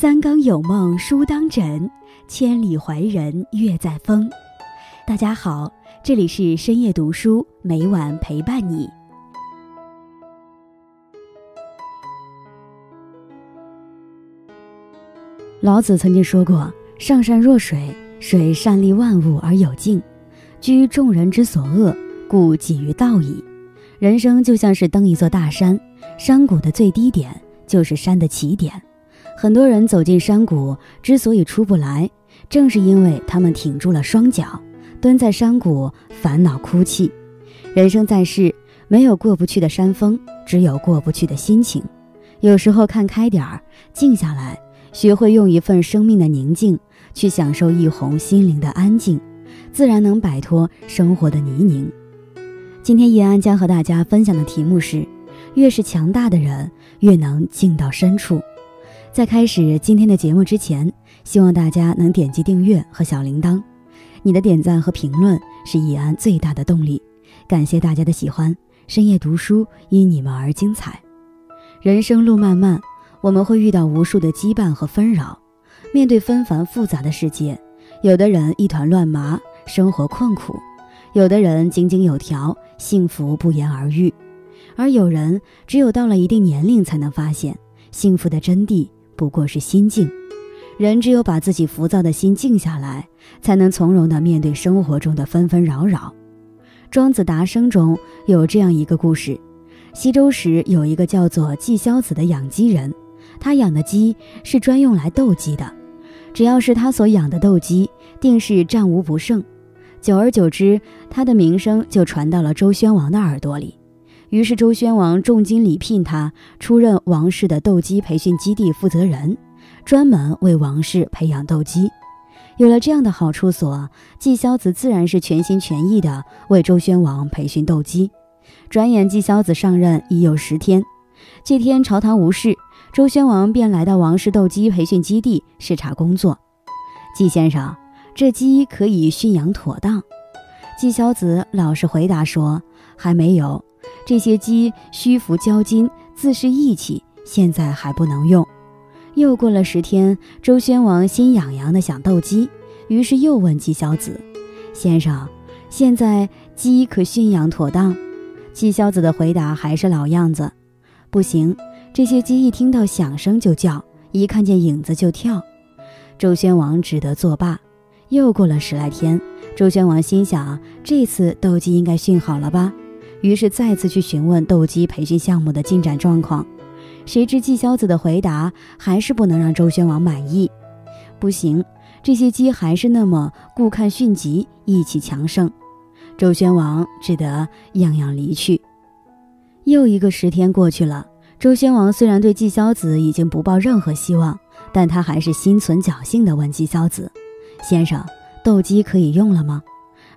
三更有梦书当枕，千里怀人月在风。大家好，这里是深夜读书，每晚陪伴你。老子曾经说过：“上善若水，水善利万物而有尽，居众人之所恶，故几于道矣。”人生就像是登一座大山，山谷的最低点就是山的起点。很多人走进山谷之所以出不来，正是因为他们挺住了双脚，蹲在山谷烦恼哭泣。人生在世，没有过不去的山峰，只有过不去的心情。有时候看开点儿，静下来。学会用一份生命的宁静去享受一泓心灵的安静，自然能摆脱生活的泥泞。今天叶安将和大家分享的题目是：越是强大的人，越能静到深处。在开始今天的节目之前，希望大家能点击订阅和小铃铛。你的点赞和评论是易安最大的动力。感谢大家的喜欢，深夜读书因你们而精彩。人生路漫漫。我们会遇到无数的羁绊和纷扰，面对纷繁复杂的世界，有的人一团乱麻，生活困苦；有的人井井有条，幸福不言而喻；而有人只有到了一定年龄，才能发现幸福的真谛不过是心静。人只有把自己浮躁的心静下来，才能从容地面对生活中的纷纷扰扰。庄子达生中有这样一个故事：西周时有一个叫做季萧子的养鸡人。他养的鸡是专用来斗鸡的，只要是他所养的斗鸡，定是战无不胜。久而久之，他的名声就传到了周宣王的耳朵里。于是周宣王重金礼聘他出任王室的斗鸡培训基地负责人，专门为王室培养斗鸡。有了这样的好处所，季萧子自然是全心全意的为周宣王培训斗鸡。转眼季萧子上任已有十天，这天朝堂无事。周宣王便来到王室斗鸡培训基地视察工作。季先生，这鸡可以驯养妥当？季萧子老实回答说：“还没有，这些鸡虚浮交金，自是义气，现在还不能用。”又过了十天，周宣王心痒痒的想斗鸡，于是又问季萧子：“先生，现在鸡可驯养妥当？”季萧子的回答还是老样子：“不行。”这些鸡一听到响声就叫，一看见影子就跳。周宣王只得作罢。又过了十来天，周宣王心想，这次斗鸡应该训好了吧？于是再次去询问斗鸡培训项目的进展状况。谁知季萧子的回答还是不能让周宣王满意。不行，这些鸡还是那么顾看迅疾，意气强盛。周宣王只得样样离去。又一个十天过去了。周宣王虽然对季萧子已经不抱任何希望，但他还是心存侥幸地问季萧子：“先生，斗鸡可以用了吗？”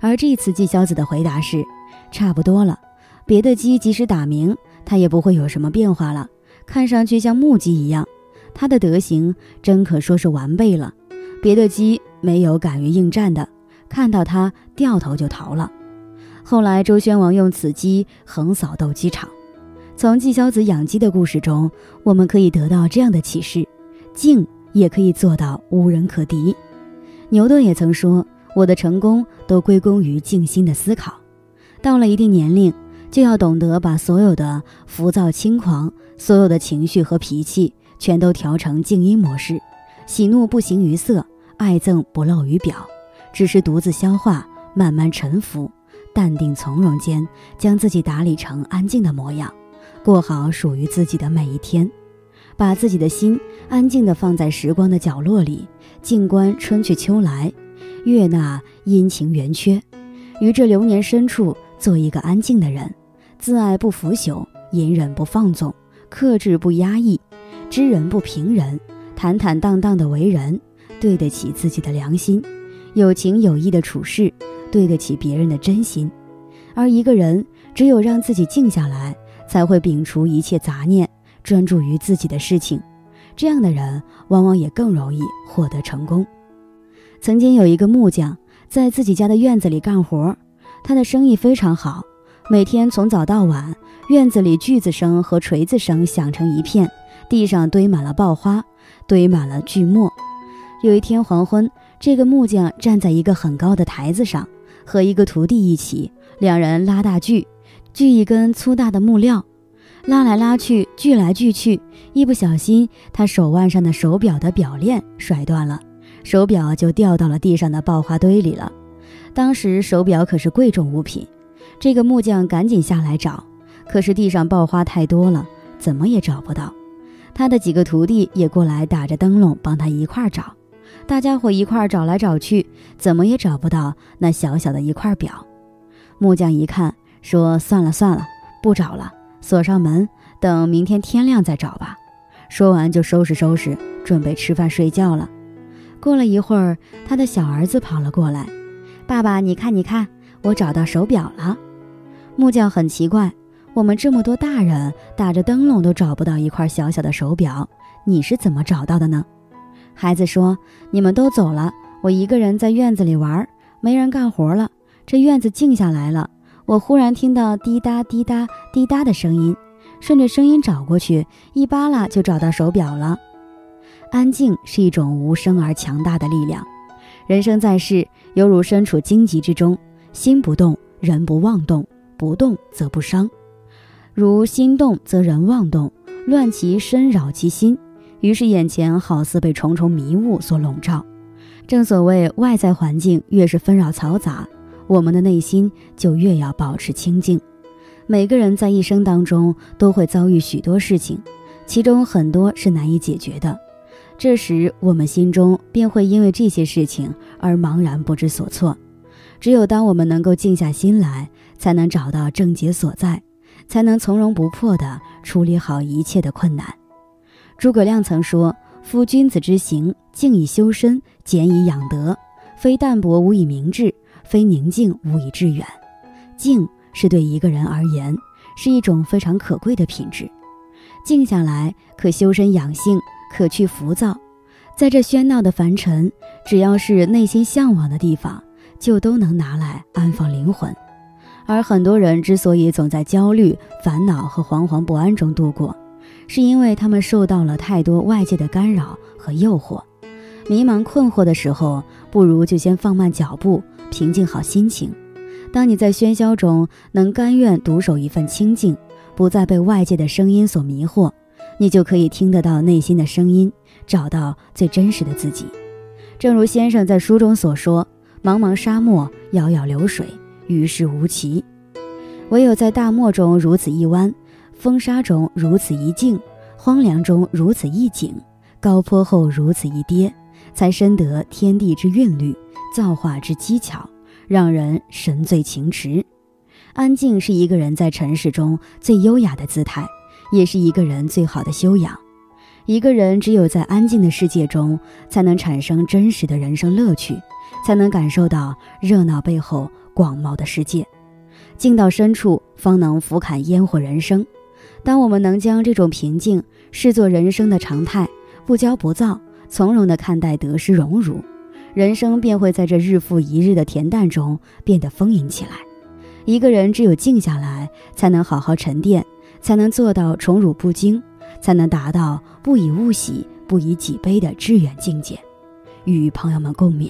而这次季萧子的回答是：“差不多了，别的鸡即使打鸣，它也不会有什么变化了，看上去像木鸡一样。它的德行真可说是完备了，别的鸡没有敢于应战的，看到它掉头就逃了。”后来，周宣王用此鸡横扫斗鸡场。从季萧子养鸡的故事中，我们可以得到这样的启示：静也可以做到无人可敌。牛顿也曾说：“我的成功都归功于静心的思考。”到了一定年龄，就要懂得把所有的浮躁轻狂、所有的情绪和脾气，全都调成静音模式，喜怒不形于色，爱憎不露于表，只是独自消化，慢慢沉浮，淡定从容间，将自己打理成安静的模样。过好属于自己的每一天，把自己的心安静地放在时光的角落里，静观春去秋来，悦纳阴晴圆缺，于这流年深处做一个安静的人，自爱不腐朽，隐忍不放纵，克制不压抑，知人不评人，坦坦荡荡的为人，对得起自己的良心，有情有义的处事，对得起别人的真心。而一个人只有让自己静下来。才会摒除一切杂念，专注于自己的事情。这样的人往往也更容易获得成功。曾经有一个木匠在自己家的院子里干活，他的生意非常好，每天从早到晚，院子里锯子声和锤子声响成一片，地上堆满了爆花，堆满了锯末。有一天黄昏，这个木匠站在一个很高的台子上，和一个徒弟一起，两人拉大锯，锯一根粗大的木料，拉来拉去，锯来锯去，一不小心，他手腕上的手表的表链摔断了，手表就掉到了地上的爆花堆里了。当时手表可是贵重物品，这个木匠赶紧下来找，可是地上爆花太多了，怎么也找不到。他的几个徒弟也过来打着灯笼帮他一块儿找。大家伙一块儿找来找去，怎么也找不到那小小的一块表。木匠一看，说：“算了算了，不找了，锁上门，等明天天亮再找吧。”说完就收拾收拾，准备吃饭睡觉了。过了一会儿，他的小儿子跑了过来：“爸爸，你看，你看，我找到手表了。”木匠很奇怪：“我们这么多大人打着灯笼都找不到一块小小的手表，你是怎么找到的呢？”孩子说：“你们都走了，我一个人在院子里玩，没人干活了。这院子静下来了，我忽然听到滴答滴答滴答的声音，顺着声音找过去，一扒拉就找到手表了。安静是一种无声而强大的力量。人生在世，犹如身处荆棘之中，心不动，人不妄动；不动则不伤。如心动则人妄动，乱其身，扰其心。”于是眼前好似被重重迷雾所笼罩。正所谓，外在环境越是纷扰嘈杂，我们的内心就越要保持清静。每个人在一生当中都会遭遇许多事情，其中很多是难以解决的。这时，我们心中便会因为这些事情而茫然不知所措。只有当我们能够静下心来，才能找到症结所在，才能从容不迫地处理好一切的困难。诸葛亮曾说：“夫君子之行，静以修身，俭以养德。非淡泊无以明志，非宁静无以致远。静是对一个人而言，是一种非常可贵的品质。静下来，可修身养性，可去浮躁。在这喧闹的凡尘，只要是内心向往的地方，就都能拿来安放灵魂。而很多人之所以总在焦虑、烦恼和惶惶不安中度过，是因为他们受到了太多外界的干扰和诱惑，迷茫困惑的时候，不如就先放慢脚步，平静好心情。当你在喧嚣中能甘愿独守一份清静，不再被外界的声音所迷惑，你就可以听得到内心的声音，找到最真实的自己。正如先生在书中所说：“茫茫沙漠，杳杳流水，于事无奇。唯有在大漠中如此一弯。”风沙中如此一静，荒凉中如此一景，高坡后如此一跌，才深得天地之韵律，造化之机巧，让人神醉情驰。安静是一个人在尘世中最优雅的姿态，也是一个人最好的修养。一个人只有在安静的世界中，才能产生真实的人生乐趣，才能感受到热闹背后广袤的世界。静到深处，方能俯瞰烟火人生。当我们能将这种平静视作人生的常态，不骄不躁，从容地看待得失荣辱，人生便会在这日复一日的恬淡中变得丰盈起来。一个人只有静下来，才能好好沉淀，才能做到宠辱不惊，才能达到不以物喜，不以己悲的致远境界。与朋友们共勉。